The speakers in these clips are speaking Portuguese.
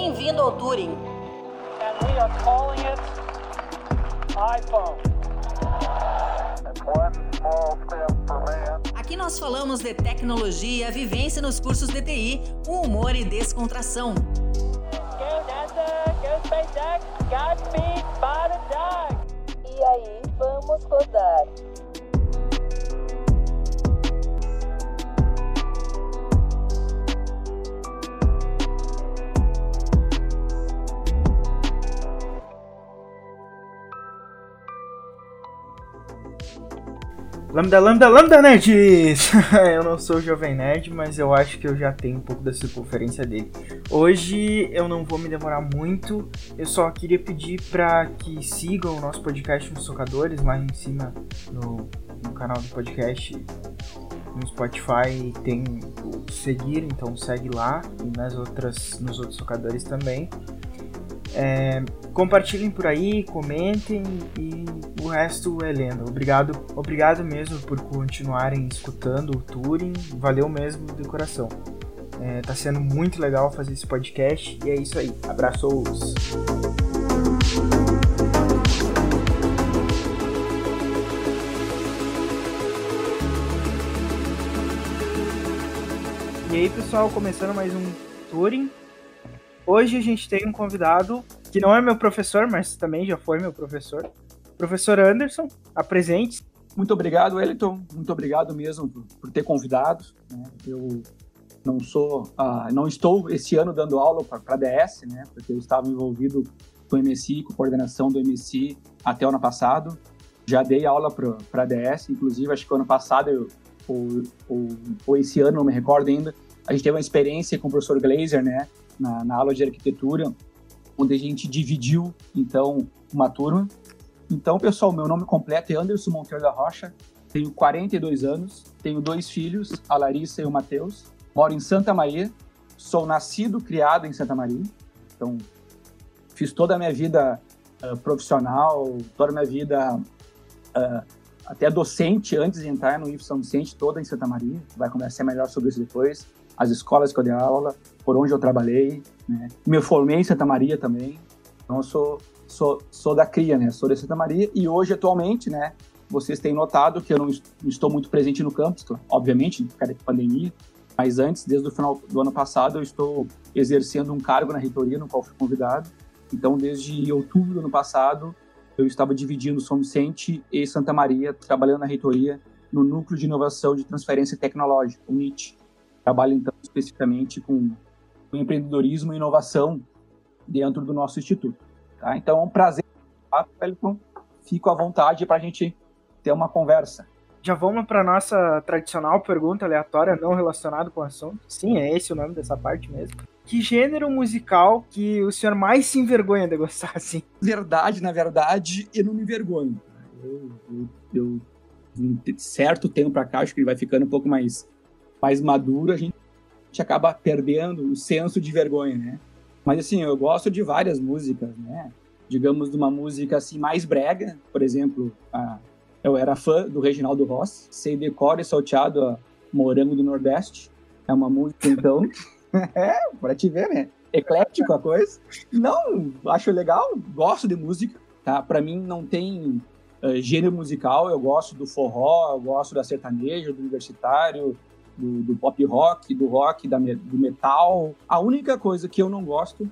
Bem-vindo ao Turing. And we are calling it iPhone. Aqui nós falamos de tecnologia, vivência nos cursos de TI, com humor e descontração. Go NASA, go SpaceX, Godspeed. E aí, vamos rodar. Lambda, lambda, lambda nerds! eu não sou Jovem Nerd, mas eu acho que eu já tenho um pouco da circunferência dele. Hoje eu não vou me demorar muito, eu só queria pedir para que sigam o nosso podcast nos Socadores, lá em cima no, no canal do podcast no Spotify tem o seguir, então segue lá e nas outras, nos outros socadores também. É, compartilhem por aí, comentem e o resto é lenda. Obrigado, obrigado mesmo por continuarem escutando o Turing. Valeu mesmo de coração. É, tá sendo muito legal fazer esse podcast e é isso aí. Abraços! E aí pessoal, começando mais um Turing. Hoje a gente tem um convidado que não é meu professor, mas também já foi meu professor. Professor Anderson, apresente. Muito obrigado, Wellington. Muito obrigado mesmo por, ter convidado. Né? Eu não sou, uh, não estou esse ano dando aula para a DS, né? Porque eu estava envolvido com o MSI, com a coordenação do MSI até o ano passado. Já dei aula para a DS, inclusive acho que ano passado eu, ou, ou, ou esse ano, não me recordo ainda, a gente teve uma experiência com o professor Glazer, né? Na, na aula de arquitetura, onde a gente dividiu, então, uma turma. Então, pessoal, meu nome completo é Anderson Monteiro da Rocha, tenho 42 anos, tenho dois filhos, a Larissa e o Matheus, moro em Santa Maria, sou nascido, criado em Santa Maria, então fiz toda a minha vida uh, profissional, toda a minha vida uh, até docente antes de entrar no IF São Vicente, toda em Santa Maria, vai conversar melhor sobre isso depois as escolas que eu dei aula, por onde eu trabalhei, né? Me formei em Santa Maria também, então eu sou, sou, sou da cria, né? Sou de Santa Maria e hoje, atualmente, né? Vocês têm notado que eu não estou muito presente no campus, obviamente, por causa da pandemia, mas antes, desde o final do ano passado, eu estou exercendo um cargo na reitoria, no qual fui convidado. Então, desde outubro do ano passado, eu estava dividindo São Vicente e Santa Maria, trabalhando na reitoria no Núcleo de Inovação de Transferência Tecnológica, o NIT trabalha então especificamente com, com empreendedorismo e inovação dentro do nosso instituto. Tá? Então é um prazer, Wellington. Fico à vontade para a gente ter uma conversa. Já vamos para nossa tradicional pergunta aleatória não relacionada com o assunto. Sim, é esse o nome dessa parte mesmo. Que gênero musical que o senhor mais se envergonha de gostar, assim? Verdade, na verdade, eu não me envergonho. Eu, eu, eu certo tempo para cá, acho que ele vai ficando um pouco mais mais maduro, a gente, acaba perdendo o senso de vergonha, né? Mas assim, eu gosto de várias músicas, né? Digamos, de uma música assim mais brega, por exemplo, a, eu era fã do Reginaldo Ross, sei decore e salteado a Morango do Nordeste. É uma música, então, é, pra te ver, né? Eclético a coisa. Não, acho legal, gosto de música, tá? Pra mim não tem uh, gênero musical, eu gosto do forró, eu gosto da sertaneja, do universitário, do, do pop rock, do rock, da, do metal. A única coisa que eu não gosto,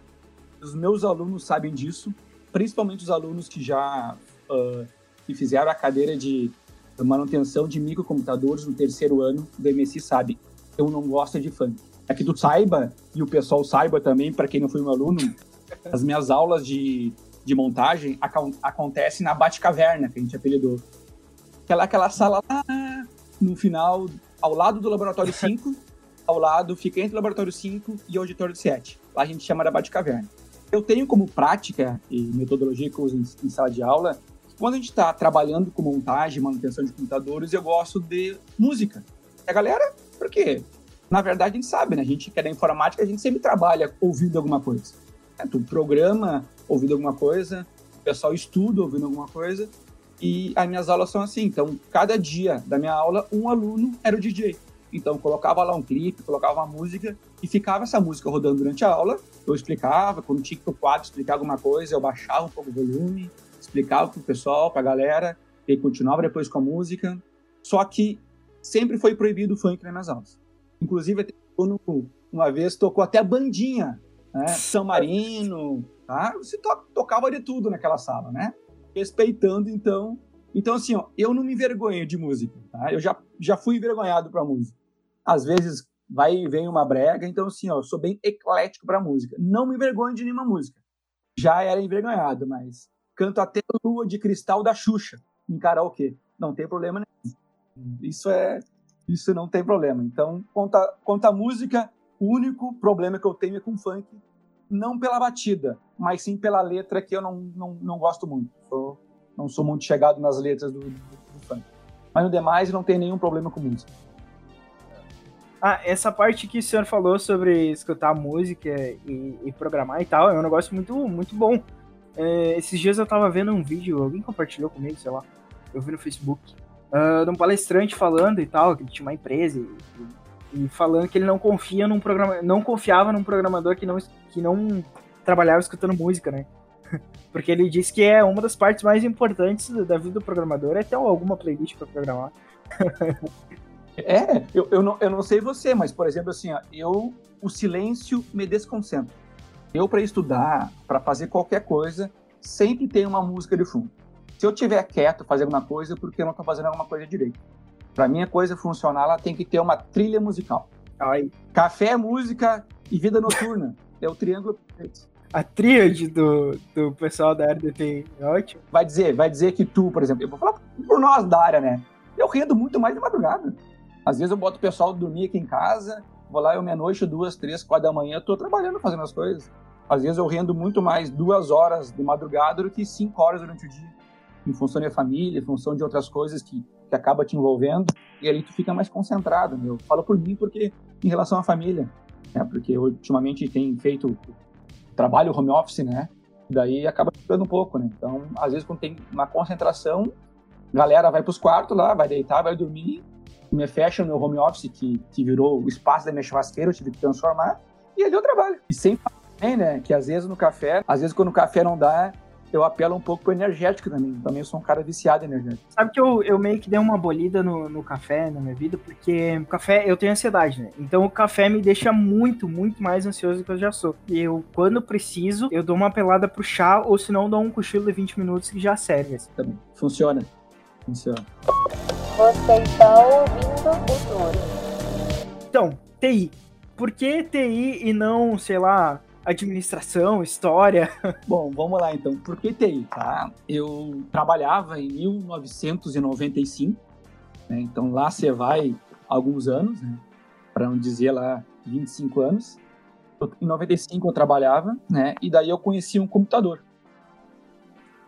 os meus alunos sabem disso, principalmente os alunos que já uh, que fizeram a cadeira de manutenção de microcomputadores no terceiro ano do MSI sabe, eu não gosto de funk. É que tu saiba, e o pessoal saiba também, para quem não foi meu aluno, as minhas aulas de, de montagem acontecem na Batcaverna, que a gente apelidou. Aquela, aquela sala lá no final ao lado do laboratório 5, ao lado, fica entre o laboratório 5 e o auditório 7. Lá a gente chama de Bate-Caverna. Eu tenho como prática e metodologia que eu uso em, em sala de aula, quando a gente está trabalhando com montagem, manutenção de computadores, eu gosto de música. E a galera, por quê? Na verdade, a gente sabe, né? A gente que é da informática, a gente sempre trabalha ouvindo alguma coisa. É, tu programa ouvindo alguma coisa, o pessoal estuda ouvindo alguma coisa, e as minhas aulas são assim. Então, cada dia da minha aula, um aluno era o DJ. Então colocava lá um clipe, colocava uma música e ficava essa música rodando durante a aula. Eu explicava, quando tinha que pro quadro explicar alguma coisa, eu baixava um pouco o volume, explicava pro pessoal, pra galera, e continuava depois com a música. Só que sempre foi proibido o funk nas minhas aulas. Inclusive, uma vez tocou até a bandinha, né? São Marino, tá? Você to tocava de tudo naquela sala, né? Respeitando, então. Então, assim, ó, eu não me envergonho de música, tá? Eu já, já fui envergonhado pra música. Às vezes vai e vem uma brega, então, assim, ó, eu sou bem eclético pra música. Não me envergonho de nenhuma música. Já era envergonhado, mas canto até Lua de Cristal da Xuxa em karaokê. Não tem problema nenhum. Isso é. Isso não tem problema. Então, quanto a música, o único problema que eu tenho é com funk, não pela batida, mas sim pela letra que eu não, não, não gosto muito. Sou, não sou muito chegado nas letras do, do, do funk. Mas no demais, não tem nenhum problema com música. Ah, essa parte que o senhor falou sobre escutar música e, e programar e tal, é um negócio muito, muito bom. É, esses dias eu tava vendo um vídeo, alguém compartilhou comigo, sei lá, eu vi no Facebook, uh, de um palestrante falando e tal, que ele tinha uma empresa e, e, falando que ele não confia num programa, não confiava num programador que não, que não trabalhava escutando música, né? Porque ele disse que é uma das partes mais importantes da vida do programador é ter alguma playlist para programar. é, eu, eu, não, eu não sei você, mas, por exemplo, assim, ó, eu, o silêncio me desconcentra. Eu, para estudar, para fazer qualquer coisa, sempre tem uma música de fundo. Se eu tiver quieto fazendo alguma coisa, é porque eu não estou fazendo alguma coisa direito. Para mim, a coisa funcionar, ela tem que ter uma trilha musical. Ai. Café, música e vida noturna. é o triângulo perfeito. A tríade do, do pessoal da RDT é ótimo. Vai dizer, vai dizer que tu, por exemplo, eu vou falar por nós da área, né? Eu rendo muito mais de madrugada. Às vezes eu boto o pessoal dormir aqui em casa, vou lá eu meia-noite, duas, três, quatro da manhã, tô trabalhando, fazendo as coisas. Às vezes eu rendo muito mais duas horas de madrugada do que cinco horas durante o dia, em função da família, em função de outras coisas que, que acaba te envolvendo, e ali tu fica mais concentrado. Meu. Falo por mim porque em relação à família, né? porque ultimamente tem feito trabalho home office, né? Daí acaba ficando um pouco, né? Então, às vezes quando tem uma concentração, galera vai para os quartos lá, vai deitar, vai dormir, me fecha no meu home office que, que virou o espaço da minha churrasqueira, eu tive que transformar, e ali eu trabalho. E sem também, né? Que às vezes no café, às vezes quando o café não dá, eu apelo um pouco pro energético também. Também sou um cara viciado em energético. Sabe que eu, eu meio que dei uma abolida no, no café na minha vida, porque o café, eu tenho ansiedade, né? Então o café me deixa muito, muito mais ansioso do que eu já sou. E eu, quando preciso, eu dou uma apelada pro chá, ou se não, dou um cochilo de 20 minutos que já serve. Assim. Também. Funciona. Funciona. Você está ouvindo o Futuro. Então, TI. Por que TI e não, sei lá, administração, história. Bom, vamos lá então. Por que TI? Tá? Eu trabalhava em 1995, né? então lá você vai alguns anos, né? para não dizer lá 25 anos. Em 95 eu trabalhava, né? E daí eu conheci um computador.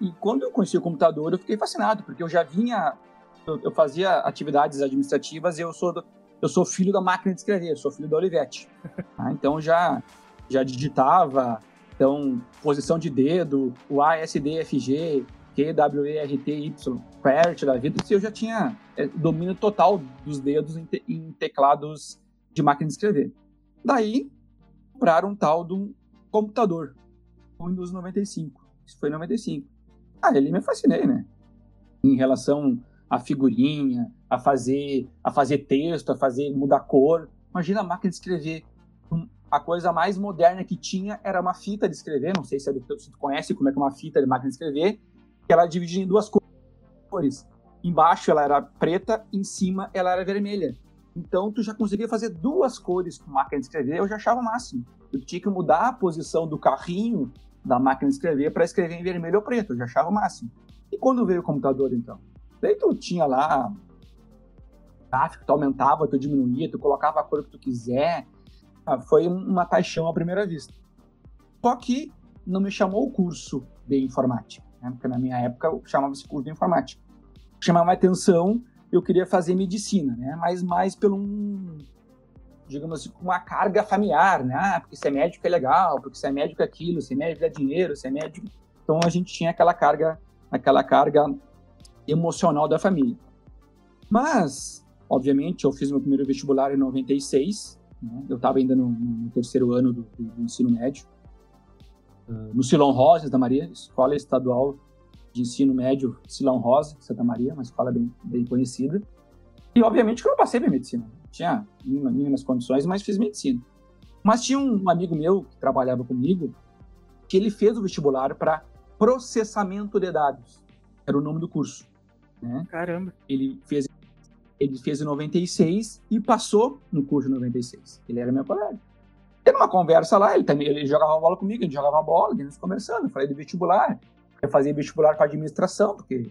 E quando eu conheci o computador, eu fiquei fascinado, porque eu já vinha, eu, eu fazia atividades administrativas e eu sou, do, eu sou filho da máquina de escrever, sou filho da Olivetti. Tá? Então já já digitava, então posição de dedo, o A, S, D, F, G, Q, W, E, R, T, Y, QWERTY da vida, eu já tinha é, domínio total dos dedos em, te, em, teclados de máquina de escrever. Daí, compraram um tal de um computador, Windows 95. Isso foi em 95. Ah, ele me fascinei, né? Em relação à figurinha, a fazer, a fazer texto, a fazer mudar cor. Imagina a máquina de escrever a coisa mais moderna que tinha era uma fita de escrever, não sei se, é do, se tu conhece como é que é uma fita de máquina de escrever, que ela dividia em duas cores. Embaixo ela era preta, em cima ela era vermelha. Então tu já conseguia fazer duas cores com máquina de escrever, eu já achava o máximo. Eu tinha que mudar a posição do carrinho da máquina de escrever para escrever em vermelho ou preto, eu já achava o máximo. E quando veio o computador então? Daí tu tinha lá gráfico, tu aumentava, tu diminuía, tu colocava a cor que tu quiser, ah, foi uma paixão à primeira vista. Só que não me chamou o curso de informática, né? porque na minha época chamava-se curso de informática. Chamava atenção, eu queria fazer medicina, né? mas mais pelo um, digamos assim, uma carga familiar, né? Ah, porque ser médico é legal, porque ser médico é aquilo, ser médico é dinheiro, ser médico... Então a gente tinha aquela carga, aquela carga emocional da família. Mas obviamente, eu fiz meu primeiro vestibular em 96, né? eu estava ainda no, no, terceiro ano do, do ensino médio, uh, no Silão Rosas da Maria, Escola Estadual de Ensino Médio Silão Rosa, Santa Maria, uma escola bem, bem conhecida. E, obviamente, que eu não passei para medicina. Tinha mínimas condições, mas fiz medicina. Mas tinha um amigo meu que trabalhava comigo, que ele fez o vestibular para processamento de dados. Era o nome do curso. Né? Caramba. Ele fez, ele fez em 96 e passou no curso de 96. Ele era meu colega. Teve uma conversa lá, ele, também, ele jogava bola comigo, a gente jogava bola, a gente conversando. Eu falei do vestibular. Eu fazia vestibular para administração, porque,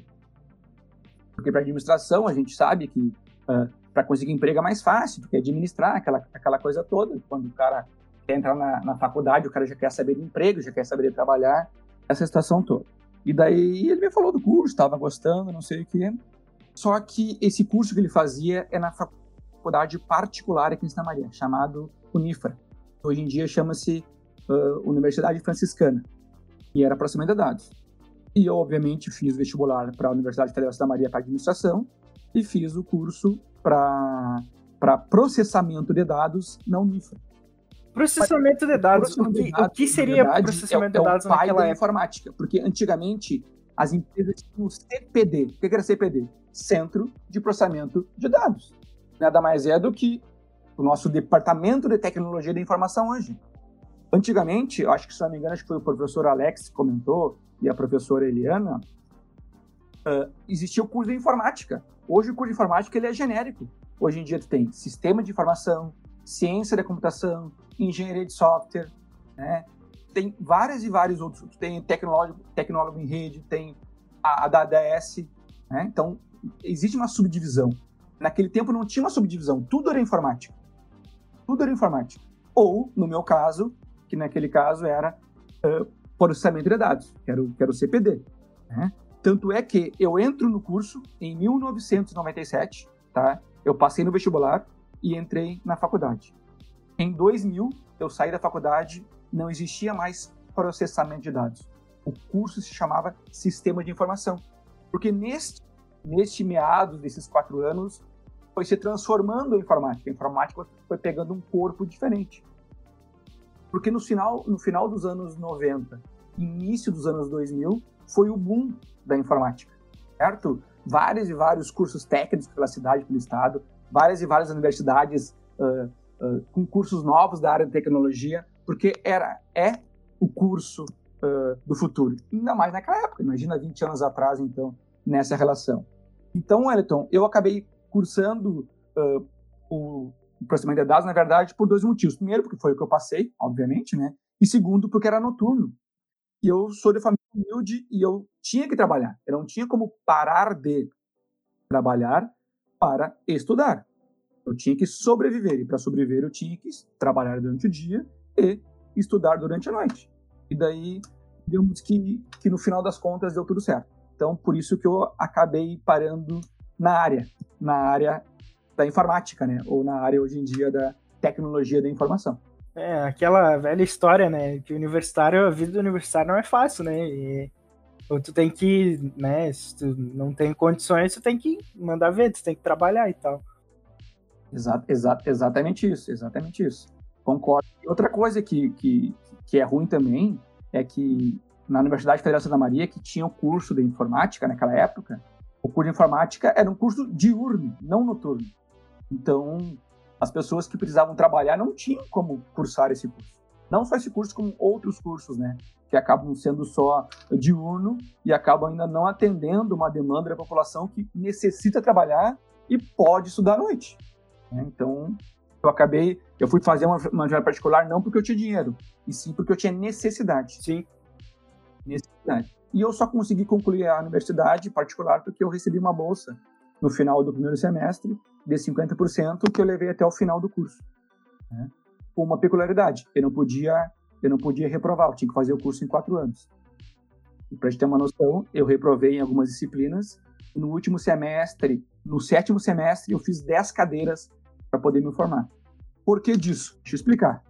porque para administração a gente sabe que uh, para conseguir emprego é mais fácil, porque administrar aquela, aquela coisa toda. Quando o cara quer entrar na, na faculdade, o cara já quer saber de emprego, já quer saber de trabalhar, essa situação toda. E daí ele me falou do curso, estava gostando, não sei o quê. Só que esse curso que ele fazia é na faculdade particular aqui em Santa Maria, chamado Unifra. Hoje em dia chama-se uh, Universidade Franciscana, e era processamento de dados. E eu, obviamente, fiz o vestibular para a Universidade Federal de Santa Maria para administração e fiz o curso para processamento de dados na Unifra. Processamento de dados. Processamento o, que, dados, o que seria verdade, processamento é, de dados é o pai naquela da época? informática, porque antigamente as empresas tinham CPD. O que era CPD? Centro de Processamento de Dados. Nada mais é do que o nosso departamento de tecnologia da informação hoje. Antigamente, acho que se não me engano, acho que foi o professor Alex que comentou e a professora Eliana, uh, existia o curso de informática. Hoje o curso de informática ele é genérico. Hoje em dia tu tem sistema de informação, ciência da computação, engenharia de software, né? Tem vários e vários outros. Tu tem tecnólogo, tecnólogo em rede, tem a, a da ADS, né? Então existe uma subdivisão. Naquele tempo não tinha uma subdivisão, tudo era informática. Tudo era informática. Ou, no meu caso, que naquele caso era uh, processamento de dados, que era o, que era o CPD. Né? Tanto é que eu entro no curso em 1997, tá? Eu passei no vestibular e entrei na faculdade. Em 2000, eu saí da faculdade, não existia mais processamento de dados. O curso se chamava Sistema de Informação. Porque neste, neste meados desses quatro anos, foi se transformando a informática. A informática foi pegando um corpo diferente. Porque no final, no final dos anos 90, início dos anos 2000, foi o boom da informática, certo? Vários e vários cursos técnicos pela cidade, pelo estado, várias e várias universidades uh, uh, com cursos novos da área de tecnologia, porque era é o curso uh, do futuro. Ainda mais naquela época, imagina 20 anos atrás, então, nessa relação. Então, Wellington, eu acabei cursando o processamento de dados, na verdade, por dois motivos. Primeiro, porque foi o que eu passei, obviamente, né? E segundo, porque era noturno. E eu sou de família humilde e eu tinha que trabalhar. Eu não tinha como parar de trabalhar para estudar. Eu tinha que sobreviver. E para sobreviver, eu tinha que trabalhar durante o dia e estudar durante a noite. E daí, digamos que, que no final das contas deu tudo certo. Então, por isso que eu acabei parando na área, na área da informática, né? Ou na área hoje em dia da tecnologia da informação. É, aquela velha história, né? Que universitário, a vida do universitário não é fácil, né? E ou tu tem que, né? Se tu não tem condições, tu tem que mandar ver, tu tem que trabalhar e tal. Exato, exa exatamente isso, exatamente isso. Concordo. Outra coisa que, que, que é ruim também é que na Universidade Federal de Santa Maria, que tinha o curso de informática naquela época, o curso de informática era um curso diurno, não noturno. Então, as pessoas que precisavam trabalhar não tinham como cursar esse curso. Não só esse curso, como outros cursos, né? Que acabam sendo só diurno e acabam ainda não atendendo uma demanda da população que necessita trabalhar e pode estudar à noite. Né? Então, eu acabei, eu fui fazer uma, uma particular não porque eu tinha dinheiro, e sim porque eu tinha necessidade. Sim. E eu só consegui concluir a universidade particular porque eu recebi uma bolsa no final do primeiro semestre de 50% que eu levei até o final do curso. Né? Com uma peculiaridade, eu não podia, eu não podia reprovar, eu tinha que fazer o curso em quatro anos. E para gente ter uma noção, eu reprovei em algumas disciplinas. E no último semestre, no sétimo semestre, eu fiz 10 cadeiras para poder me formar. Por que disso? Deixa eu explicar.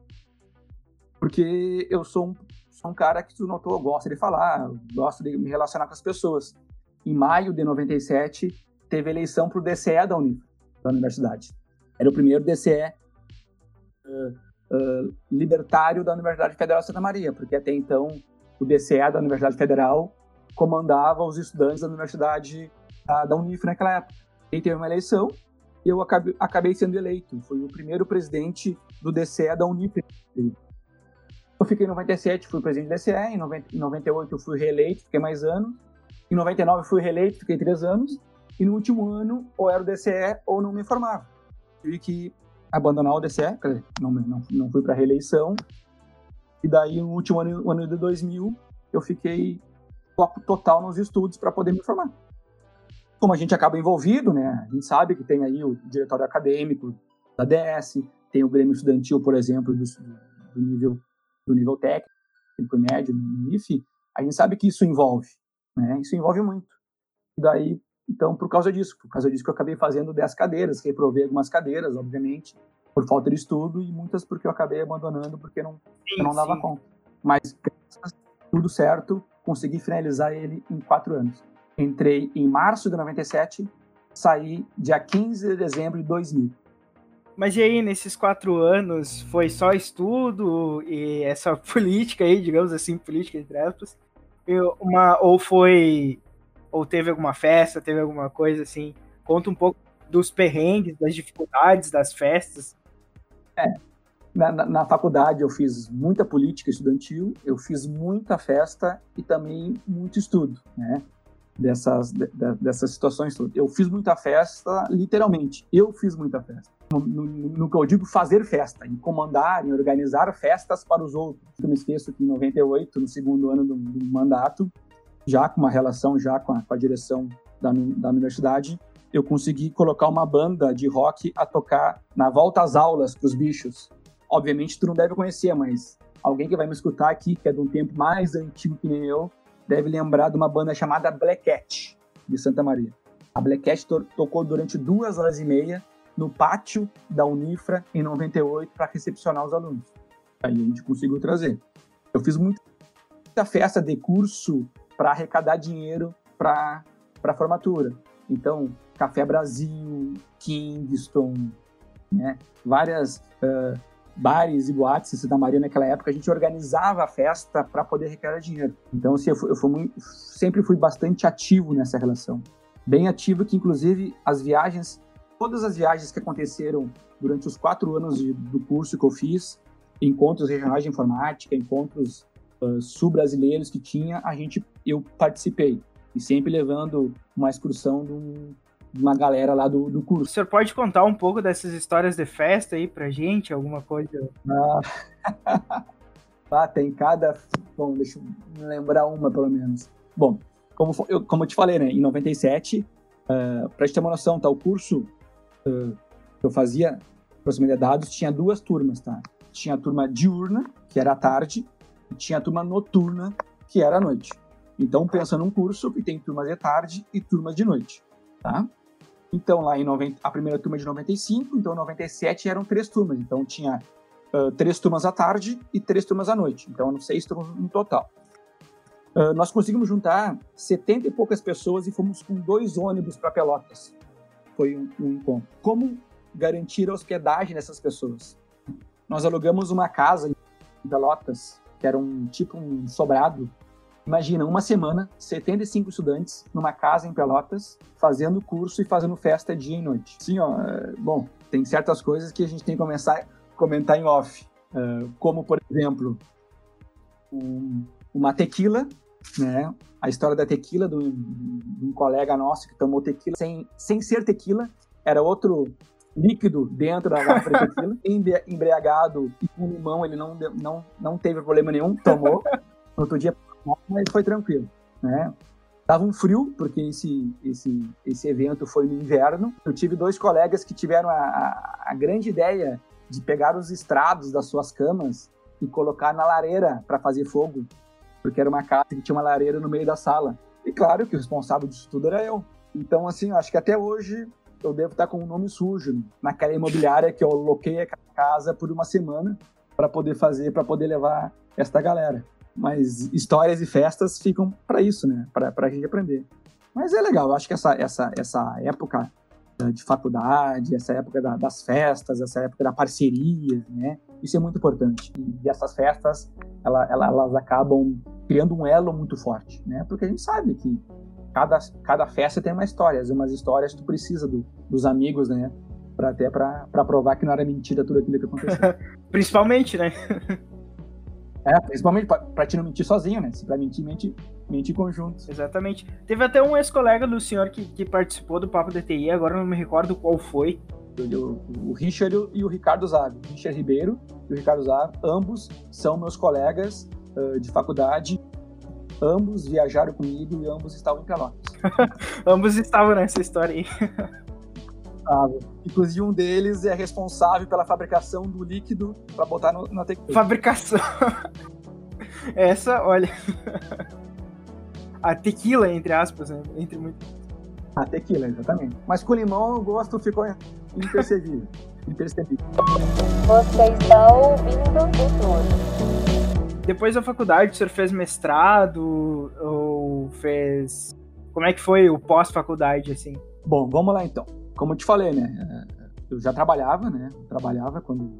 Porque eu sou um, sou um cara que tu notou, gosta de falar, gosto de me relacionar com as pessoas. Em maio de 97, teve eleição para o DCE da Unifra da universidade. Era o primeiro DCE uh, uh, libertário da Universidade Federal de Santa Maria, porque até então o DCE da Universidade Federal comandava os estudantes da Universidade da, da Unif naquela época. E teve uma eleição e eu acabei, acabei sendo eleito. Fui o primeiro presidente do DCE da Unip. Eu fiquei em 97, fui presidente do DCE. Em, 90, em 98 eu fui reeleito, fiquei mais anos. Em 99 fui reeleito, fiquei três anos. E no último ano, ou era o DCE ou não me formava. Tive que abandonar o DCE, não, não, não fui para reeleição. E daí, no último ano, ano de 2000, eu fiquei foco total nos estudos para poder me formar como a gente acaba envolvido, né? A gente sabe que tem aí o diretório acadêmico da DS, tem o Grêmio Estudantil, por exemplo, do, do nível do nível técnico e médio no IFE, a gente sabe que isso envolve, né? Isso envolve muito. E daí, então, por causa disso, por causa disso que eu acabei fazendo 10 cadeiras, reprovei algumas cadeiras, obviamente, por falta de estudo e muitas porque eu acabei abandonando porque não, sim, não dava sim. conta. Mas tudo certo, consegui finalizar ele em quatro anos. Entrei em março de 97, saí dia 15 de dezembro de 2000. Mas e aí, nesses quatro anos, foi só estudo e essa política aí, digamos assim, política entre aspas, uma, ou foi, ou teve alguma festa, teve alguma coisa assim? Conta um pouco dos perrengues, das dificuldades das festas. É, na, na, na, faculdade eu fiz muita política estudantil, eu fiz muita festa e também muito estudo, né? dessas, de, dessas situações todas. Eu fiz muita festa, literalmente. Eu fiz muita festa. No, no, no, que eu digo fazer festa, em comandar, em organizar festas para os outros. Eu me esqueço que em 98, no segundo ano do, do mandato, já com uma relação já com a, com a direção da, da universidade, eu consegui colocar uma banda de rock a tocar na volta às aulas para os bichos. Obviamente tu não deve conhecer, mas alguém que vai me escutar aqui, que é de um tempo mais antigo que nem eu, deve lembrar de uma banda chamada Black Cat, de Santa Maria. A Black Cat to tocou durante duas horas e meia no pátio da Unifra em 98 para recepcionar os alunos. Aí a gente conseguiu trazer. Eu fiz muita festa de curso para arrecadar dinheiro para a formatura. Então, Café Brasil, Kingston, né? várias uh, bares e boates em Santa Maria naquela época, a gente organizava a festa para poder arrecadar dinheiro. Então, assim, eu, fui, eu fui muito, sempre fui bastante ativo nessa relação. Bem ativo, que inclusive as viagens, todas as viagens que aconteceram durante os quatro anos de, do curso que eu fiz, encontros regionais de informática, encontros uh, sul-brasileiros que tinha, a gente, eu participei. E sempre levando uma excursão de um, uma galera lá do, do curso. O senhor pode contar um pouco dessas histórias de festa aí pra gente? Alguma coisa? Ah, ah tem cada. Bom, deixa eu lembrar uma pelo menos. Bom, como, eu, como eu te falei, né, em 97, uh, pra gente ter uma noção, tá, o curso que eu fazia, proximidade de dados, tinha duas turmas, tá? Tinha a turma diurna, que era à tarde, e tinha a turma noturna, que era à noite. Então, pensa num curso que tem turmas de tarde e turmas de noite, tá? Então, lá em 90, a primeira turma é de 95, então em 97 eram três turmas. Então, tinha uh, três turmas à tarde e três turmas à noite. Então, eram seis turmas no total. Uh, nós conseguimos juntar 70 e poucas pessoas e fomos com dois ônibus para Pelotas. Foi um, um encontro. Como garantir a hospedagem dessas pessoas? Nós alugamos uma casa em Pelotas, que era um tipo um sobrado, Imagina, uma semana, 75 estudantes numa casa em Pelotas, fazendo curso e fazendo festa dia e noite. Sim, ó, é, bom, tem certas coisas que a gente tem que começar a comentar em off. Uh, como, por exemplo, um, uma tequila, né? A história da tequila, de um, de um colega nosso que tomou tequila sem, sem ser tequila, era outro líquido dentro da garrafa de tequila, embriagado e com limão, ele não, não, não teve problema nenhum, tomou. No outro dia mas foi tranquilo, né? Tava um frio, porque esse, esse, esse evento foi no inverno. Eu tive dois colegas que tiveram a, a, a grande ideia de pegar os estrados das suas camas e colocar na lareira para fazer fogo, porque era uma casa que tinha uma lareira no meio da sala. E claro que o responsável disso tudo era eu. Então, assim, acho que até hoje eu devo estar com o um nome sujo naquela imobiliária que eu loquei a casa por uma semana para poder fazer, para poder levar esta galera. Mas histórias e festas ficam para isso, né? Para a gente aprender. Mas é legal, eu acho que essa, essa, essa época de faculdade, essa época da, das festas, essa época da parceria, né? Isso é muito importante. E essas festas, ela, ela, elas acabam criando um elo muito forte, né? Porque a gente sabe que cada, cada festa tem uma história, umas histórias tu precisa do, dos amigos, né? Pra, até para provar que não era mentira tudo aquilo que aconteceu. Principalmente, né? É, principalmente para te não mentir sozinho, né? Se para mentir, mente, mente em conjunto. Exatamente. Teve até um ex-colega do senhor que, que participou do Papo DTI, agora não me recordo qual foi. O, o Richard e o Ricardo Zago. O Richard Ribeiro e o Ricardo Zago, ambos são meus colegas uh, de faculdade. Ambos viajaram comigo e ambos estavam em Pelotas. ambos estavam nessa história aí. Inclusive, um deles é responsável pela fabricação do líquido para botar no, na tequila. Fabricação. Essa, olha. A tequila, entre aspas, né? Entre muito. A tequila, exatamente. Mas com limão o gosto ficou impercebível. impercebível. Você está ouvindo o Túnel. Depois da faculdade, o senhor fez mestrado ou fez. Como é que foi o pós-faculdade, assim? Bom, vamos lá então como eu te falei, né? Eu já trabalhava, né? Eu trabalhava quando,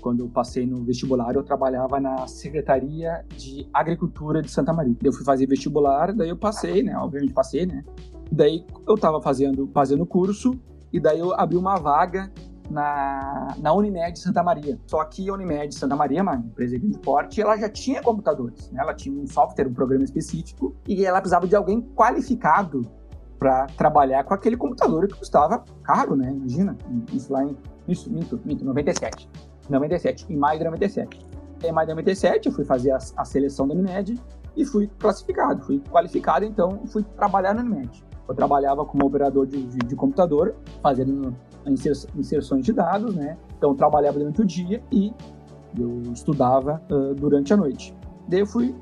quando eu passei no vestibular, eu trabalhava na Secretaria de Agricultura de Santa Maria. Eu fui fazer vestibular, daí eu passei, né? Obviamente passei, né? Daí eu estava fazendo fazendo curso e daí eu abri uma vaga na, na Unimed Santa Maria. Só que a Unimed Santa Maria, uma empresa de porte, ela já tinha computadores, né? Ela tinha um software, um programa específico e ela precisava de alguém qualificado para trabalhar com aquele computador que custava caro, né? Imagina, isso lá em. Isso, minto, minto, 97. 97, em maio de 97. Em maio de 97, eu fui fazer a, a seleção da Unimed e fui classificado, fui qualificado, então fui trabalhar na Unimed. Eu trabalhava como operador de, de, de computador, fazendo inserções de dados, né? Então eu trabalhava durante o dia e eu estudava uh, durante a noite. Daí eu fui,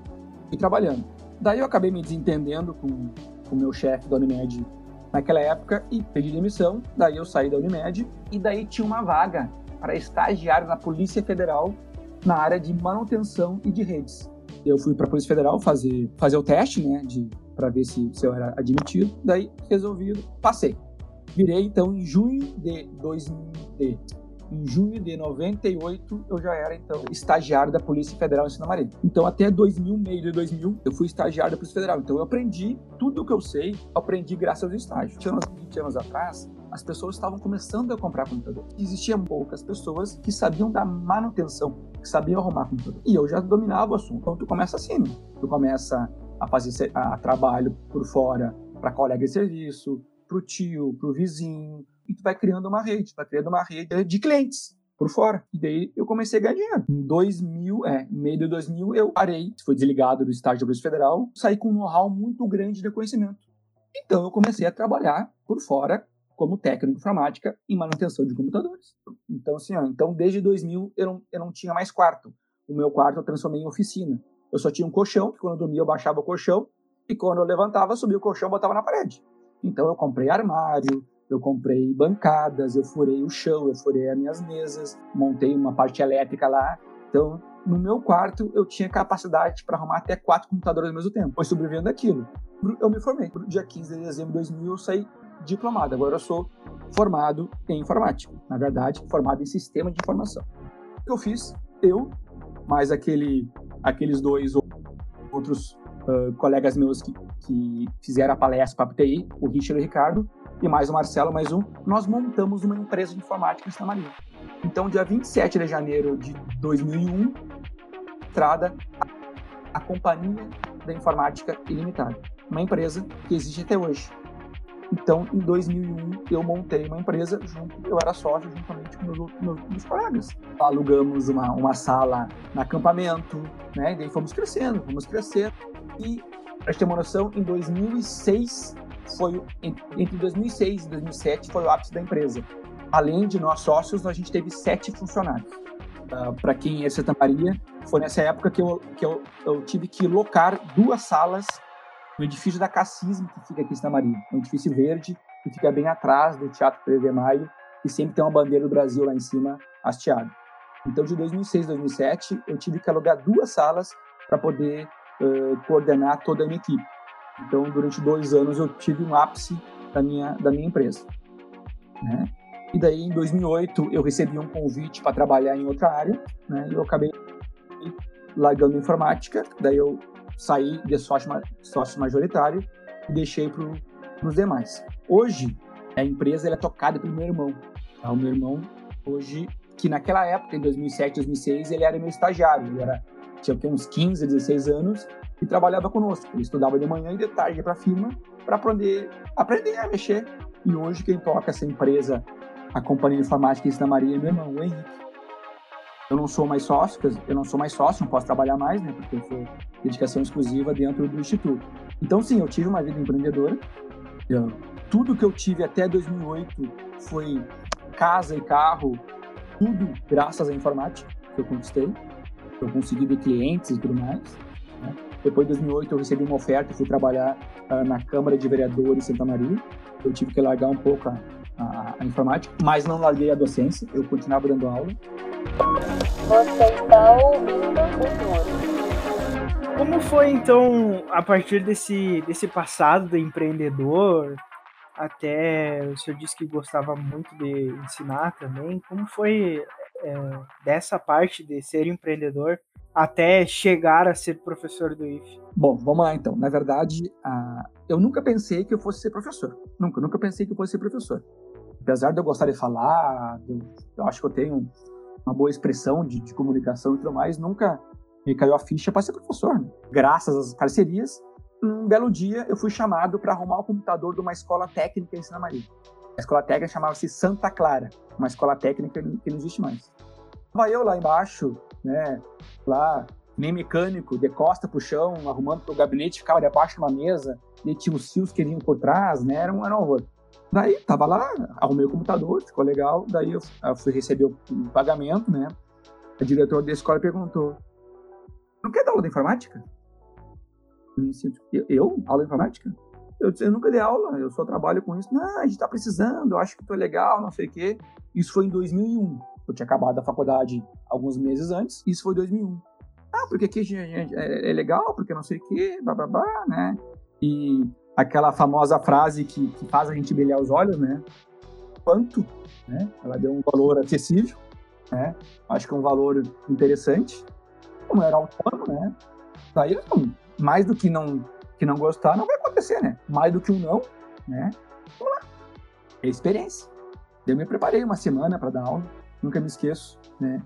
fui trabalhando. Daí eu acabei me desentendendo com o meu chefe da Unimed naquela época e pedi demissão. Daí eu saí da Unimed e daí tinha uma vaga para estagiário na Polícia Federal na área de manutenção e de redes. Eu fui para a Polícia Federal fazer, fazer o teste, né, de para ver se, se eu era admitido. Daí resolvido, passei. Virei então em junho de 2000, de em junho de 98, eu já era, então, estagiário da Polícia Federal em Santa Maria. Então, até 2000, meio de 2000, eu fui estagiário da Polícia Federal. Então, eu aprendi tudo o que eu sei, aprendi graças ao estágio. 20 anos, 20 anos atrás, as pessoas estavam começando a comprar computador. Existiam poucas pessoas que sabiam da manutenção, que sabiam arrumar computador. E eu já dominava o assunto. Então, tu começa assim, né? Tu começa a fazer a trabalho por fora para colega de serviço, pro tio, pro vizinho, e tu vai criando uma rede, tu vai criando uma rede de clientes por fora. E daí eu comecei a ganhar dinheiro. Em 2000, é, meio de 2000, eu parei, foi desligado do estágio da Polícia Federal, saí com um know-how muito grande de conhecimento. Então eu comecei a trabalhar por fora como técnico de informática em manutenção de computadores. Então, assim, ó, então desde 2000 eu não, eu não tinha mais quarto. O meu quarto eu transformei em oficina. Eu só tinha um colchão, que quando eu dormia eu baixava o colchão, e quando eu levantava, subia o colchão e botava na parede. Então eu comprei armário, eu comprei bancadas, eu furei o chão, eu furei as minhas mesas, montei uma parte elétrica lá. Então, no meu quarto, eu tinha capacidade para arrumar até quatro computadores ao mesmo tempo. Foi sobrevivendo aquilo. Eu me formei. No dia 15 de dezembro de 2000, eu saí diplomado. Agora eu sou formado em informática. Na verdade, formado em sistema de informação. O que eu fiz? Eu, mais aquele, aqueles dois outros uh, colegas meus que, que fizeram a palestra para a PTI, o Richard e o Ricardo, e mais o Marcelo, mais um, nós montamos uma empresa de informática em Santa Maria. Então, dia 27 de janeiro de 2001, entrada a, Companhia da Informática Ilimitada, uma empresa que existe até hoje. Então, em 2001, eu montei uma empresa, junto, eu era sócio juntamente com meus, meus, meus colegas. Alugamos uma, uma sala no acampamento, né? E daí fomos crescendo, fomos crescendo. E, para ter uma noção, em 2006, foi entre 2006 e 2007 foi o ápice da empresa. Além de nós sócios, a gente teve sete funcionários. Uh, ah, Para quem é Santa Maria, foi nessa época que, eu, que eu, eu, tive que locar duas salas no edifício da Cassismo, que fica aqui em Santa Maria. Um edifício verde, que fica bem atrás do Teatro 3 de Maio, e sempre tem uma bandeira do Brasil lá em cima hasteada. Então, de 2006 a 2007, eu tive que alugar duas salas para poder uh, coordenar toda a minha equipe. Então, durante dois anos, eu tive um ápice da minha, da minha empresa. né? E daí, em 2008, eu recebi um convite para trabalhar em outra área, né? E eu acabei largando informática, daí eu saí de sócio, sócio majoritário e deixei para os demais. Hoje, a empresa é tocada pelo meu irmão. Tá? O meu irmão, hoje, que naquela época, em 2007, 2006, ele era meu estagiário. Ele era, tinha uns 15, 16 anos e trabalhava conosco. Ele estudava de manhã e de tarde para a firma para aprender, aprender a mexer. E hoje, quem toca essa empresa, a Companhia de Informática Santa Maria, é meu irmão, o Henrique. Eu não sou mais sócio, eu não sou mais sócio, não posso trabalhar mais, né? Porque sou dedicação exclusiva dentro do instituto. Então, sim, eu tive uma vida empreendedora. Eu, tudo que eu tive até 2008 foi casa e carro, tudo graças à informática que eu conquistei. Eu consegui ver clientes e tudo mais. Né? Depois de 2008 eu recebi uma oferta e fui trabalhar uh, na Câmara de Vereadores de Santa Maria. Eu tive que largar um pouco a, a, a informática, mas não larguei a docência. Eu continuava dando aula. Você está ouvindo o. Como foi então a partir desse, desse passado do empreendedor? Até o senhor disse que gostava muito de ensinar também. Como foi é, dessa parte de ser empreendedor até chegar a ser professor do IF? Bom, vamos lá então. Na verdade, eu nunca pensei que eu fosse ser professor. Nunca, nunca pensei que eu fosse ser professor. Apesar de eu gostar de falar, eu, eu acho que eu tenho uma boa expressão de, de, comunicação e tudo mais, nunca me caiu a ficha para ser professor. Né? Graças às parcerias, um belo dia eu fui chamado para arrumar o computador de uma escola técnica em Santa Maria. A escola técnica chamava-se Santa Clara, uma escola técnica que não existe mais. Estava eu lá embaixo, né, lá, nem mecânico, de costa pro chão, arrumando pro gabinete, ficava debaixo de uma mesa, e tinha os fios que vinham por trás, né, era um, era um horror. Daí, tava lá, arrumei o computador, ficou legal, daí eu, fui receber o, o pagamento, né, a diretora da escola perguntou, não quer dar aula de informática? Eu? Aula de informática? Eu disse, eu nunca dei aula, eu só trabalho com isso. Não, a gente tá precisando, eu acho que tô legal, não sei o quê. Isso foi em 2001. Eu tinha acabado a faculdade alguns meses antes, isso foi 2001. Ah, porque aqui é, é legal, porque não sei o quê, babá, né? E aquela famosa frase que, que faz a gente brilhar os olhos, né? Quanto, né? Ela deu um valor acessível, né? Acho que é um valor interessante. Como era autônomo, né? Daí, mais do que não, que não gostar, não vai acontecer, né? Mais do que um não, né? Vamos lá. É experiência. Eu me preparei uma semana para dar aula, nunca me esqueço, né?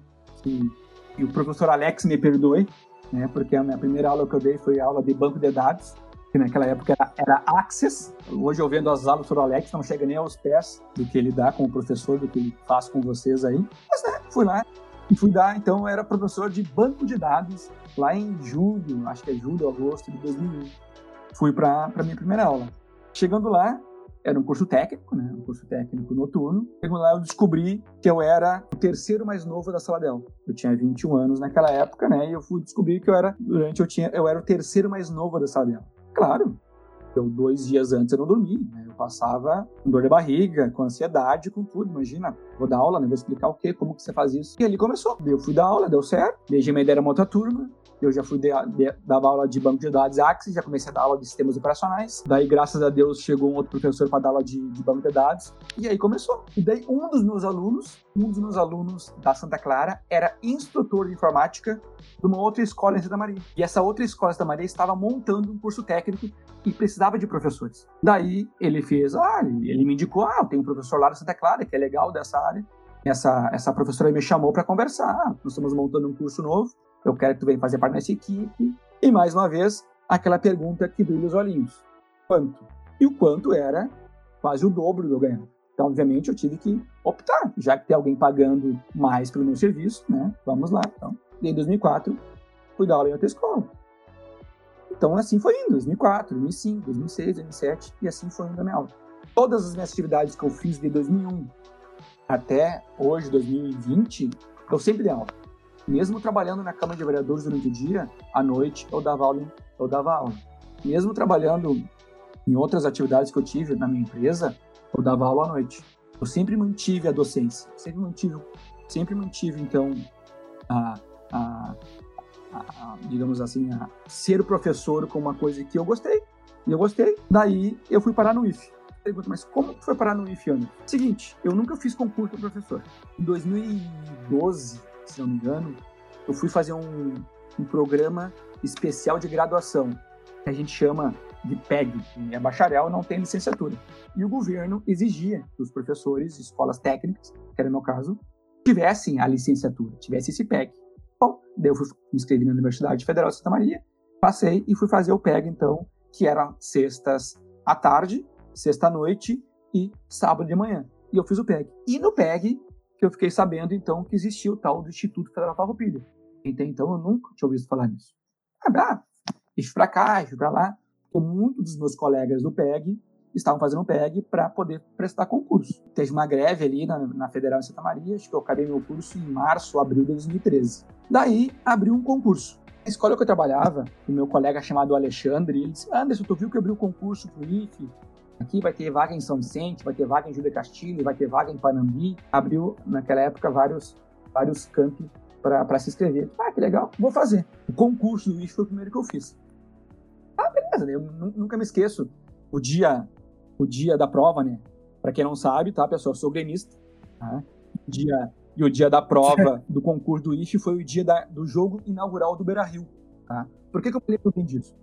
E, e, o professor Alex me perdoe, né? Porque a minha primeira aula que eu dei foi aula de banco de dados, que naquela época era, era Access. Hoje eu vendo as aulas do Alex, não chega nem aos pés do que ele dá com o professor, do que ele faz com vocês aí. Mas, né, fui lá e fui dar, então, eu era professor de banco de dados lá em julho, acho que é julho, agosto de 2001. Fui para minha primeira aula. Chegando lá, era um curso técnico, né? Um curso técnico noturno. Chegando lá, eu descobri que eu era o terceiro mais novo da sala de aula. Eu tinha 21 anos naquela época, né? E eu fui descobrir que eu era, durante eu tinha, eu era o terceiro mais novo da sala de aula. Claro, eu dois dias antes eu não dormi, né? Passava com dor de barriga, com ansiedade, com tudo. Imagina, vou dar aula, né? Vou explicar o quê, como que você faz isso. E ali começou. Eu fui dar aula, deu certo. Beijei minha ideia era uma outra turma. Eu já fui de, de, aula de banco de dados Axis, já comecei a dar aula de sistemas operacionais. Daí, graças a Deus, chegou um outro professor para dar aula de, de, banco de dados. E aí começou. E daí, um dos meus alunos, um dos meus alunos da Santa Clara, era instrutor de informática de uma outra escola em Santa Maria. E essa outra escola em Santa Maria estava montando um curso técnico e precisava de professores. Daí, ele fez, ah, ele me indicou, ah, tem um professor lá da Santa Clara que é legal dessa área. Essa, essa professora me chamou para conversar. Ah, nós estamos montando um curso novo eu quero que tu venha fazer parte dessa equipe. E mais uma vez, aquela pergunta que brilha os olhinhos: quanto? E o quanto era quase o dobro do eu ganhava. Então, obviamente, eu tive que optar, já que tem alguém pagando mais pelo meu serviço, né? Vamos lá. Então, em 2004, fui dar aula em outra escola. Então, assim foi indo, 2004, 2005, 2006, 2007, e assim foi indo a minha aula. Todas as minhas atividades que eu fiz de 2001 até hoje, 2020, eu sempre dei aula mesmo trabalhando na Câmara de Vereadores durante o dia, à noite eu dava aula. Eu dava aula. Mesmo trabalhando em outras atividades que eu tive na minha empresa, eu dava aula à noite. Eu sempre mantive a docência, sempre mantive, sempre mantive então a, a, a, digamos assim, a ser professor como uma coisa que eu gostei. E eu gostei. Daí eu fui parar no IF. pergunta, mas como foi parar no IF, Ana? Seguinte, eu nunca fiz concurso para professor. Em 2012, se não me engano, eu fui fazer um, um programa especial de graduação, que a gente chama de PEG, é bacharel, não tem licenciatura. E o governo exigia que os professores, escolas técnicas, que era o meu caso, tivessem a licenciatura, tivessem esse PEG. Bom, daí eu fui, me inscrevi na Universidade Federal de Santa Maria, passei e fui fazer o PEG, então, que era sextas à tarde, sexta à noite e sábado de manhã. E eu fiz o PEG. E no PEG, que eu fiquei sabendo, então, que existia o tal do Instituto Federal Farroupilha. Até então, eu nunca tinha ouvido falar nisso. Ah, fui pra cá, fui pra lá. Porque muitos dos meus colegas do PEG estavam fazendo PEG para poder prestar concurso. Teve uma greve ali na, na Federal em Santa Maria, acho que eu acabei meu curso em março, abril de 2013. Daí, abriu um concurso. Na escola que eu trabalhava, o meu colega chamado Alexandre, ele disse, Anderson, tu viu que abriu concurso pro IFE? Aqui vai ter vaga em São Vicente, vai ter vaga em Júlia Castilho, vai ter vaga em Panambi. Abriu, naquela época, vários, vários campos para se inscrever. Ah, que legal, vou fazer. O concurso do IFE foi o primeiro que eu fiz. Ah, beleza, né? eu nunca me esqueço. O dia, o dia da prova, né? Para quem não sabe, tá, pessoal, eu sou gremista. Tá? O dia, e o dia da prova do concurso do IFE foi o dia da, do jogo inaugural do Beira Rio. Tá? Por que, que eu me lembro bem disso?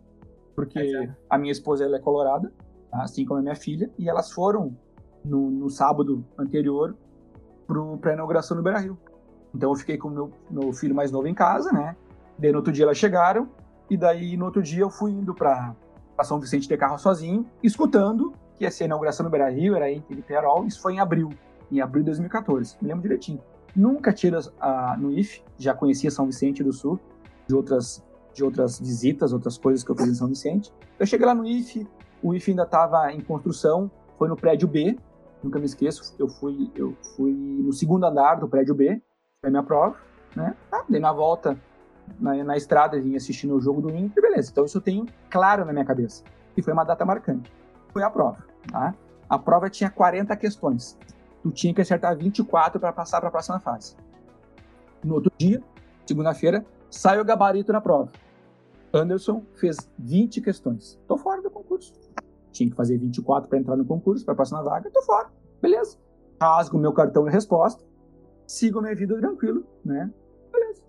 Porque é a minha esposa ela é colorada, tá? assim como a minha filha, e elas foram no, no sábado anterior para a inauguração do Beira Rio. Então eu fiquei com o meu, meu filho mais novo em casa, né? Daí no outro dia elas chegaram, e daí no outro dia eu fui indo para São Vicente de carro sozinho, escutando que ia ser a inauguração do Beira Rio, era em Perol, isso foi em abril, em abril de 2014, me lembro direitinho. Nunca tinha uh, no IF, já conhecia São Vicente do Sul, de outras, de outras visitas, outras coisas que eu fiz em São Vicente. Eu cheguei lá no IF, o IF ainda estava em construção, foi no prédio B, nunca me esqueço, eu fui, eu fui no segundo andar do prédio B, foi a minha prova, né? Ah, na volta, na, na estrada, vim assistindo o jogo do Inter, beleza. Então isso eu tenho claro na minha cabeça. E foi uma data marcante. Foi a prova, tá? A prova tinha 40 questões tu tinha que acertar 24 para passar para a próxima fase. No outro dia, segunda-feira, sai o gabarito na prova. Anderson fez 20 questões. Tô fora do concurso. Tinha que fazer 24 para entrar no concurso, para a próxima vaga. Tô fora. Beleza. Rasgo meu cartão de resposta. Sigo minha vida tranquilo, né? Beleza.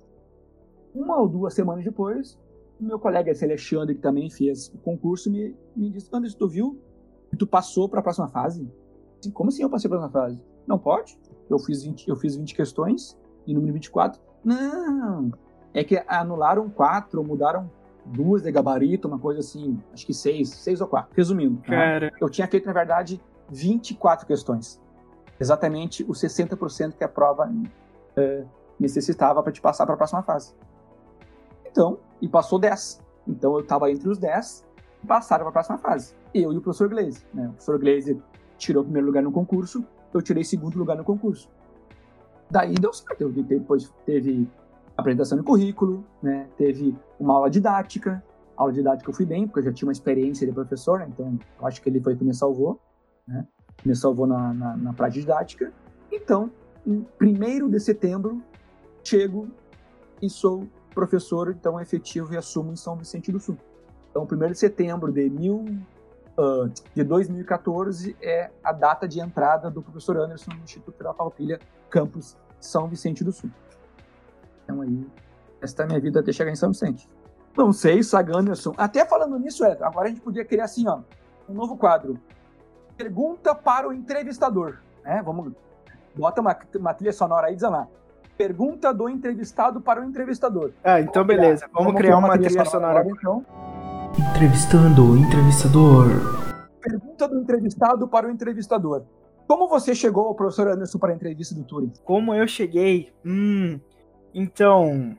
Uma ou duas semanas depois, meu colega esse Alexandre, que também fez o concurso, me, me disse: Anderson, tu viu que tu passou para a próxima fase? Assim, como assim eu passei para uma fase? Não pode. Eu fiz 20, eu fiz 20 questões e número 24. Não. É que anularam quatro, mudaram duas de gabarito, uma coisa assim, acho que seis, seis ou quatro. Resumindo, tá? Cara. eu tinha feito, na verdade, 24 questões. Exatamente os 60% que a prova é, necessitava para te passar para a próxima fase. Então, e passou 10. Então eu estava entre os 10 e passaram para a próxima fase. Eu e o professor Glaze. Né? O professor Glaze tirou o primeiro lugar no concurso, eu tirei segundo lugar no concurso. Daí deu certo. Depois teve apresentação de currículo, né? teve uma aula didática. A aula didática eu fui bem, porque eu já tinha uma experiência de professor, né? então eu acho que ele foi que me salvou, né? me salvou na, na, na prática didática. Então, em 1 de setembro, chego e sou professor, então efetivo e assumo em São Vicente do Sul. Então, 1 de setembro de mil, uh, de 2014 é a data de entrada do professor Anderson no Instituto Federal Palpilha, campus São Vicente do Sul. Então aí, esta é a minha vida até chegar em São Vicente. Não sei, Sag Anderson. Até falando nisso, é, agora a gente podia criar assim, ó, um novo quadro. Pergunta para o entrevistador. É, vamos, bota uma, uma trilha sonora aí, Desamar. Pergunta do entrevistado para o entrevistador. Ah, então Vamos beleza. criar- Vamos, criar uma uma trilha trilha sonora. sonora, então. Entrevistando o entrevistador. Pergunta do entrevistado para o entrevistador. Como você chegou ao professor Anderson para a entrevista do Turing? Como eu cheguei? Hum. Então.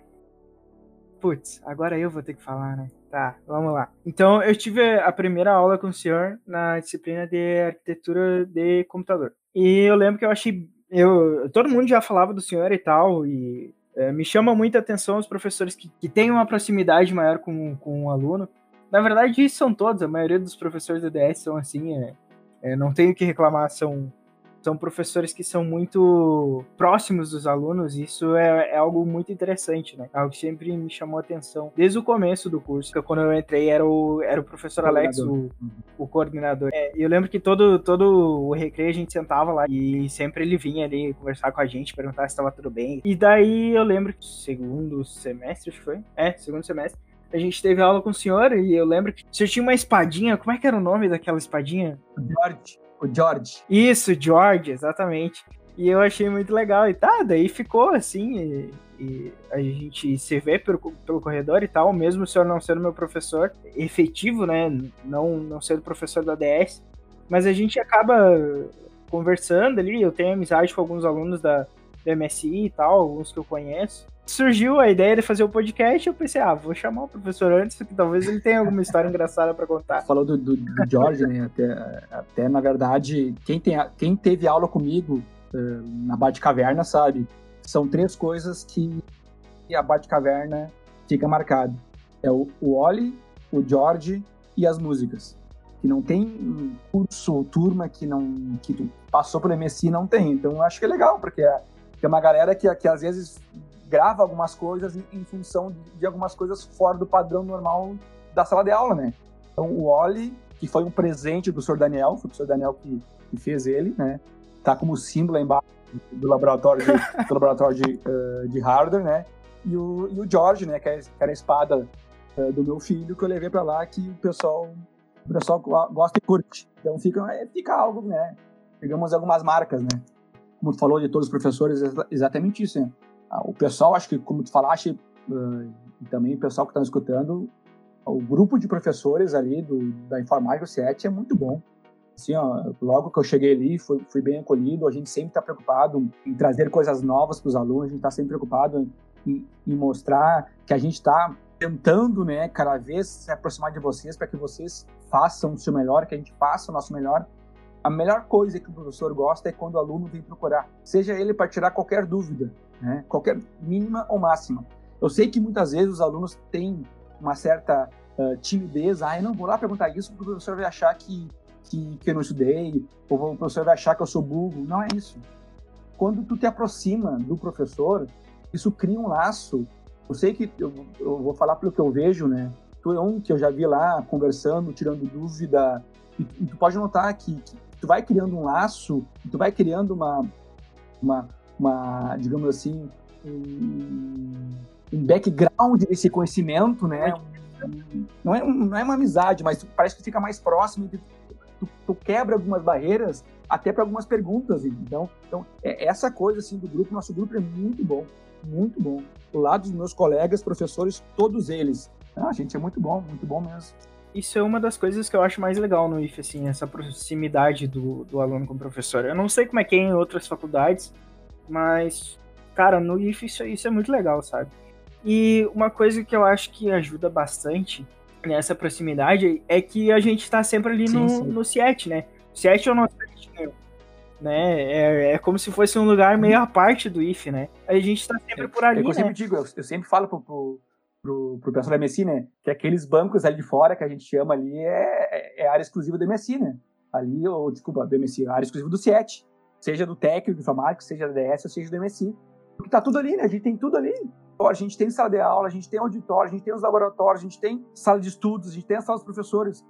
Putz, agora eu vou ter que falar, né? Tá, vamos lá. Então, eu tive a primeira aula com o senhor na disciplina de arquitetura de computador. E eu lembro que eu achei. Eu, todo mundo já falava do senhor e tal, e é, me chama muita atenção os professores que, que têm uma proximidade maior com, com o aluno. Na verdade, isso são todos, a maioria dos professores do DS são assim, é, é, não tenho o que reclamar, são, são professores que são muito próximos dos alunos, e isso é, é algo muito interessante, né? Algo que sempre me chamou a atenção desde o começo do curso, que quando eu entrei era o, era o professor Alex, o, o coordenador. É, e eu lembro que todo, todo o recreio a gente sentava lá e sempre ele vinha ali conversar com a gente, perguntar se estava tudo bem. E daí eu lembro que segundo semestre, acho que foi? É, segundo semestre. A gente teve aula com o senhor e eu lembro que o senhor tinha uma espadinha. Como é que era o nome daquela espadinha? George. O George. Isso, George, exatamente. E eu achei muito legal. E tá, daí ficou assim. E, e a gente se vê pelo, pelo corredor e tal, mesmo o senhor não sendo meu professor efetivo, né? Não, não sendo professor da DS. Mas a gente acaba conversando ali. Eu tenho amizade com alguns alunos da, do MSI e tal, alguns que eu conheço. Surgiu a ideia de fazer o podcast, eu pensei, ah, vou chamar o professor antes, que talvez ele tenha alguma história engraçada para contar. Falou do, do, do George, né? Até, até, na verdade, quem, tem, quem teve aula comigo uh, na Bate Caverna sabe, são três coisas que a Bate Caverna fica marcado. É o, o Oli, o George e as músicas. Que não tem curso ou turma que não que passou pelo MSI não tem. Então eu acho que é legal, porque é, é uma galera que, que às vezes grava algumas coisas em, em função de, de, algumas coisas fora do padrão normal da sala de aula, né? Então, o Oli, que foi um presente do professor Daniel, foi o professor Daniel que, que fez ele, né? Tá como símbolo lá embaixo do laboratório de, do laboratório de, uh, de hardware, né? E o, e o George, né? Que, é, que era a espada uh, do meu filho, que eu levei para lá, que o pessoal, o pessoal gosta e curte. Então, fica, é, fica algo, né? Pegamos algumas marcas, né? Como tu falou de todos os professores, exatamente isso, né? Ah, o pessoal, acho que, como tu falaste, uh, e também o pessoal que está escutando, o grupo de professores ali do, da informática do CIET é muito bom. Assim, ó, logo que eu cheguei ali, fui, fui bem acolhido. A gente sempre está preocupado em trazer coisas novas para os alunos, a gente está sempre preocupado em, em, mostrar que a gente está tentando, né, cada vez se aproximar de vocês para que vocês façam o seu melhor, que a gente faça o nosso melhor. A melhor coisa que o professor gosta é quando o aluno vem procurar, seja ele para tirar qualquer dúvida, né? qualquer mínima ou máxima. Eu sei que muitas vezes os alunos têm uma certa uh, timidez, ah, eu não vou lá perguntar isso porque o professor vai achar que, que, que eu não estudei, ou o professor vai achar que eu sou burro. Não é isso. Quando tu te aproxima do professor, isso cria um laço. Eu sei que eu, eu vou falar pelo que eu vejo, né? Tu é um que eu já vi lá conversando, tirando dúvida, e, tu pode notar que, que, tu vai criando um laço, tu vai criando uma, uma, uma, digamos assim, um, um background desse conhecimento, né? Não é, não é uma amizade, mas parece que fica mais próximo, tu, tu, tu quebra algumas barreiras até para algumas perguntas. Então, então é essa coisa assim do grupo, nosso grupo é muito bom, muito bom. Do lado dos meus colegas, professores, todos eles. Ah, gente, é muito bom, muito bom mesmo. Isso é uma das coisas que eu acho mais legal no IF, assim, essa proximidade do, do aluno com o professor. Eu não sei como é que é em outras faculdades, mas, cara, no IF isso, isso é muito legal, sabe? E uma coisa que eu acho que ajuda bastante nessa proximidade é que a gente tá sempre ali sim, no, sim. no CIET, né? O CIET é o nosso né? É, é como se fosse um lugar meio à parte do IF, né? A gente tá sempre por ali, é, eu né? sempre digo, eu, eu sempre falo pro, pro, pro, pro pessoal da MSI, né? Que aqueles bancos ali de fora que a gente chama ali é, é área exclusiva do MSI, né? Ali, ou desculpa, do MSI, área exclusiva do CIET seja do técnico informático, seja da DS, ou seja do MSI. Porque tá tudo ali, né? A gente tem tudo ali. A gente tem sala de aula, a gente tem auditório, a gente tem os laboratórios, a gente tem sala de estudos, a gente tem a sala dos professores.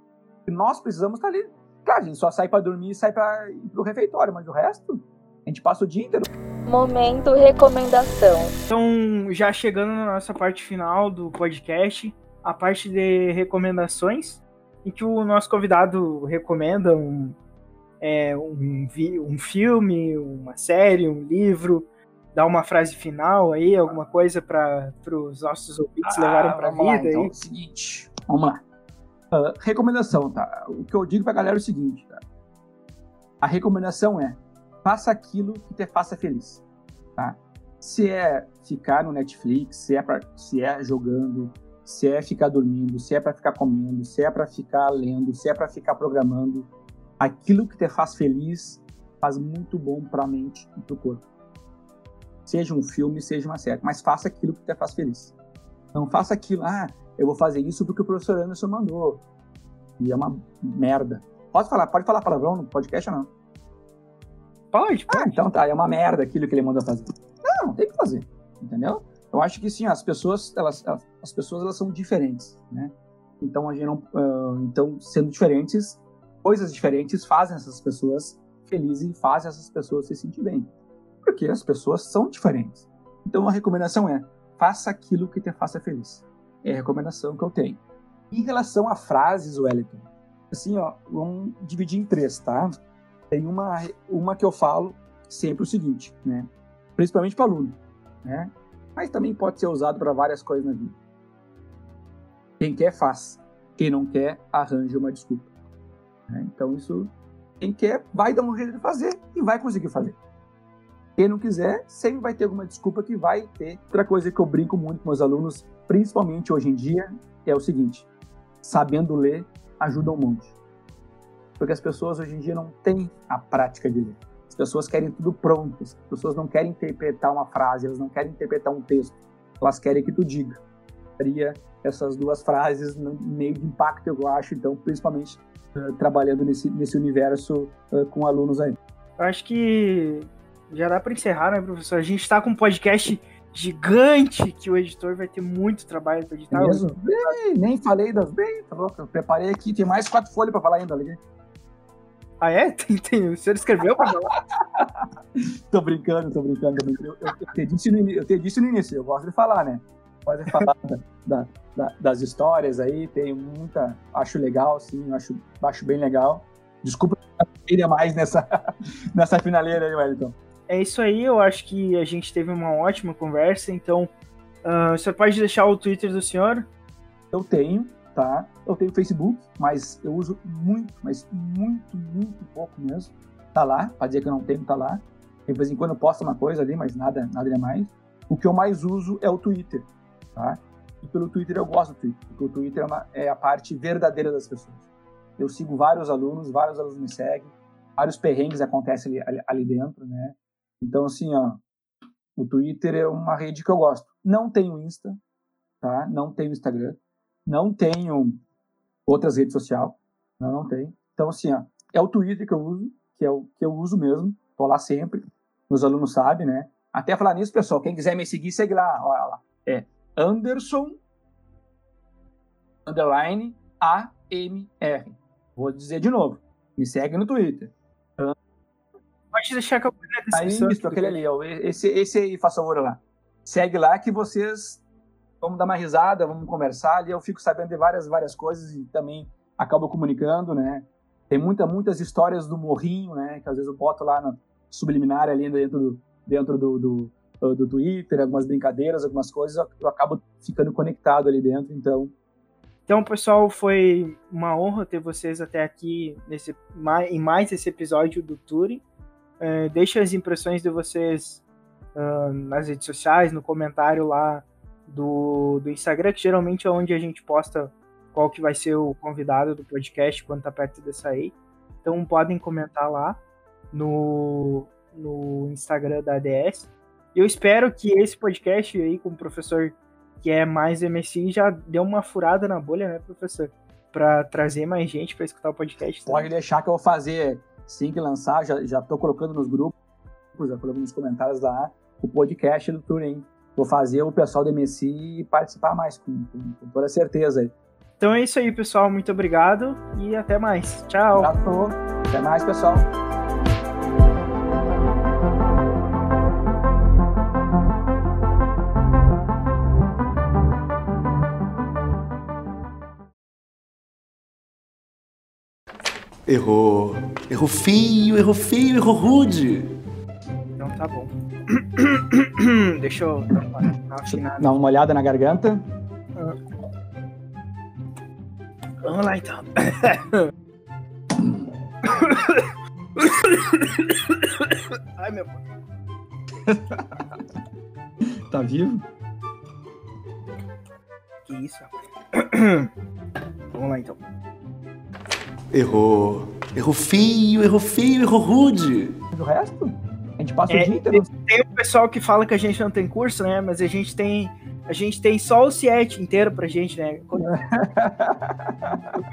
E nós precisamos estar tá ali. Claro, a gente só sai para dormir e sai para pro refeitório, mas o resto, a gente passa o dia inteiro. Momento recomendação. Então, já chegando na nossa parte final do podcast, a parte de recomendações, em que o nosso convidado recomenda um, é, um, um filme, uma série, um livro, dar uma frase final aí, alguma coisa para os nossos ouvintes ah, levarem para a vida. Lá, então, é o seguinte, vamos lá. Uh, recomendação, tá? O que eu digo para a galera é o seguinte, tá? A recomendação é faça aquilo que te faça feliz, tá? Se é ficar no Netflix, se é, pra, se é jogando, se é ficar dormindo, se é para ficar comendo, se é para ficar lendo, se é para ficar programando, aquilo que te faz feliz faz muito bom para a mente e para o corpo. Seja um filme, seja uma série, mas faça aquilo que te faz feliz. Não faça aquilo, ah, eu vou fazer isso porque o professor Anderson mandou. E é uma merda. Pode falar, pode falar palavrão no podcast ou não? Pode, Ah, pode. então tá, é uma merda aquilo que ele mandou fazer. Não, tem que fazer, entendeu? Eu acho que sim, as pessoas, elas, as pessoas elas são diferentes, né? Então a gente não, ah, então sendo diferentes, coisas diferentes fazem essas pessoas felizes e fazem essas pessoas se sentir bem, porque as pessoas são diferentes. Então a recomendação é faça aquilo que te faça feliz. É a recomendação que eu tenho. Em relação a frases, Wellington, assim, ó, vamos dividir em três, tá? Tem uma, uma que eu falo sempre o seguinte, né? Principalmente para aluno, né? Mas também pode ser usado para várias coisas na vida. Quem quer faz, quem não quer arranja uma desculpa. né? Então isso, quem quer vai dar um jeito de fazer e vai conseguir fazer. Quem não quiser sempre vai ter alguma desculpa que vai ter. Outra coisa que eu brinco muito com meus alunos, principalmente hoje em dia, é o seguinte: sabendo ler ajuda um monte. Porque as pessoas hoje em dia não têm a prática de ler. As pessoas querem tudo pronto. As pessoas não querem interpretar uma frase, elas não querem interpretar um texto. Elas querem que tu diga. Seria essas duas frases no meio de impacto, eu acho, então, principalmente eh, trabalhando nesse, nesse universo eh, com alunos aí. Eu acho que já dá para encerrar, né, professor? A gente tá com um podcast gigante que o editor vai ter muito trabalho para editar. Mesmo? Bem, nem falei das bem, tá louco? Eu preparei aqui, tem mais quatro folhas para falar ainda ali. Ah, é? Tem, tem, o senhor escreveu pra falar? Tô brincando, tô brincando. tô brincando. Eu, eu, eu te disse no, eu te disse no início, eu gosto de falar, né? Gosto de falar da- da- da- das histórias aí, tem muita. Acho legal, sim, acho, acho bem legal. Desculpa ir mais nessa, nessa finaleira aí, Wellington. É isso aí, eu acho que a gente teve uma ótima conversa, então ah, o senhor pode deixar o Twitter do senhor? Eu tenho, tá? Eu tenho Facebook, mas eu uso muito, mas muito, muito pouco mesmo. Tá lá, pra dizer que eu não tenho, tá lá. De vez em quando eu posto uma coisa ali, mas nada, nada demais. O que eu mais uso é o Twitter, tá? E pelo Twitter eu gosto do Twitter, porque o Twitter é, uma- é a parte verdadeira das pessoas. Eu sigo vários alunos, vários alunos me seguem, vários perrengues acontecem ali, ali, ali dentro, né? Então, assim, ó, o Twitter é uma rede que eu gosto. Não tenho Insta, tá? Não tenho Instagram, não tenho outras redes sociais, não, não tenho. Então, assim, ó, é o Twitter que eu uso, que é o que eu uso mesmo, tô lá sempre, meus alunos sabem, né? Até falar nisso, pessoal, quem quiser me seguir, segue lá, olha lá. É Anderson underline AMR. Vou dizer de novo. Me segue no Twitter. Pode deixar que eu na Aí, isso, aquele ali, ó. Esse, esse aí, faz favor lá. Segue lá que vocês vamos dar uma risada, vamos conversar ali. Eu fico sabendo de várias, várias coisas e também acabo comunicando, né? Tem muita, muitas histórias do morrinho, né? Que às vezes eu boto lá no subliminar ali dentro do, dentro do, do, do, Twitter, algumas brincadeiras, algumas coisas, eu, acabo ficando conectado ali dentro. Então, Então, pessoal, foi uma honra ter vocês até aqui nesse, em mais esse episódio do Turing. É, deixe as impressões de vocês ah, nas redes sociais, no comentário lá do, do Instagram, que geralmente é onde a gente posta qual que vai ser o convidado do podcast quando tá perto de sair. Então podem comentar lá no, no Instagram da ADS. Eu espero que esse podcast aí com o professor que é mais MSI já deu uma furada na bolha, né, professor? Pra trazer mais gente pra escutar o podcast. pode deixar que eu vou fazer assim que lançar, já, já tô colocando nos grupos, já colocando nos comentários lá, o podcast do Turing. Vou fazer o pessoal do MSI participar mais, com, com- com toda certeza aí. Então é isso aí, pessoal. Muito obrigado e até mais. Tchau. Abraço. Até mais, pessoal. Errou. Errou feio, errou feio, errou rude. Então tá bom. Deixa eu dar uma afinada. Dá uma olhada na garganta. Vamos lá então. Ai, meu. Tá vivo? Que isso, rapaz. Vamos lá então. Errou. Errou feio, errou feio, errou rude. Do resto? A gente passa É, o dia inteiro. Tem o pessoal que fala que a gente não tem curso, né? Mas a gente tem. A gente tem só o CIET inteiro pra gente, né? Quando-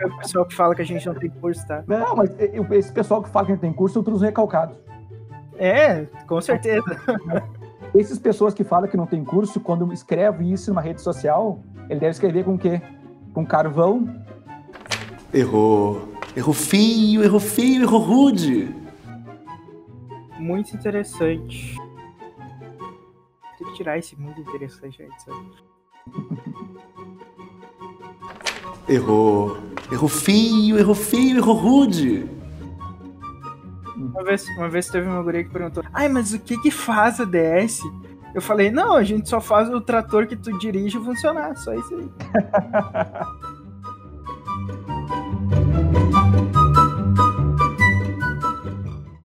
o pessoal que fala que a gente não tem curso, tá? Não, mas esse pessoal que fala que a gente tem curso, eu trouxe recalcados. É, com certeza. Essas pessoas que falam que não tem curso, quando escreve isso numa rede social, ele deve escrever com o quê? Com carvão? Errou. Errou feio, errou feio, errou rude. Muito interessante. Tem que tirar esse muito interessante aí, sabe? Errou. Errou feio, errou feio, errou rude. Uma vez, uma vez teve uma guria que perguntou: Ai, mas o que que faz a DS? Eu falei: Não, a gente só faz o trator que tu dirige funcionar, só isso aí.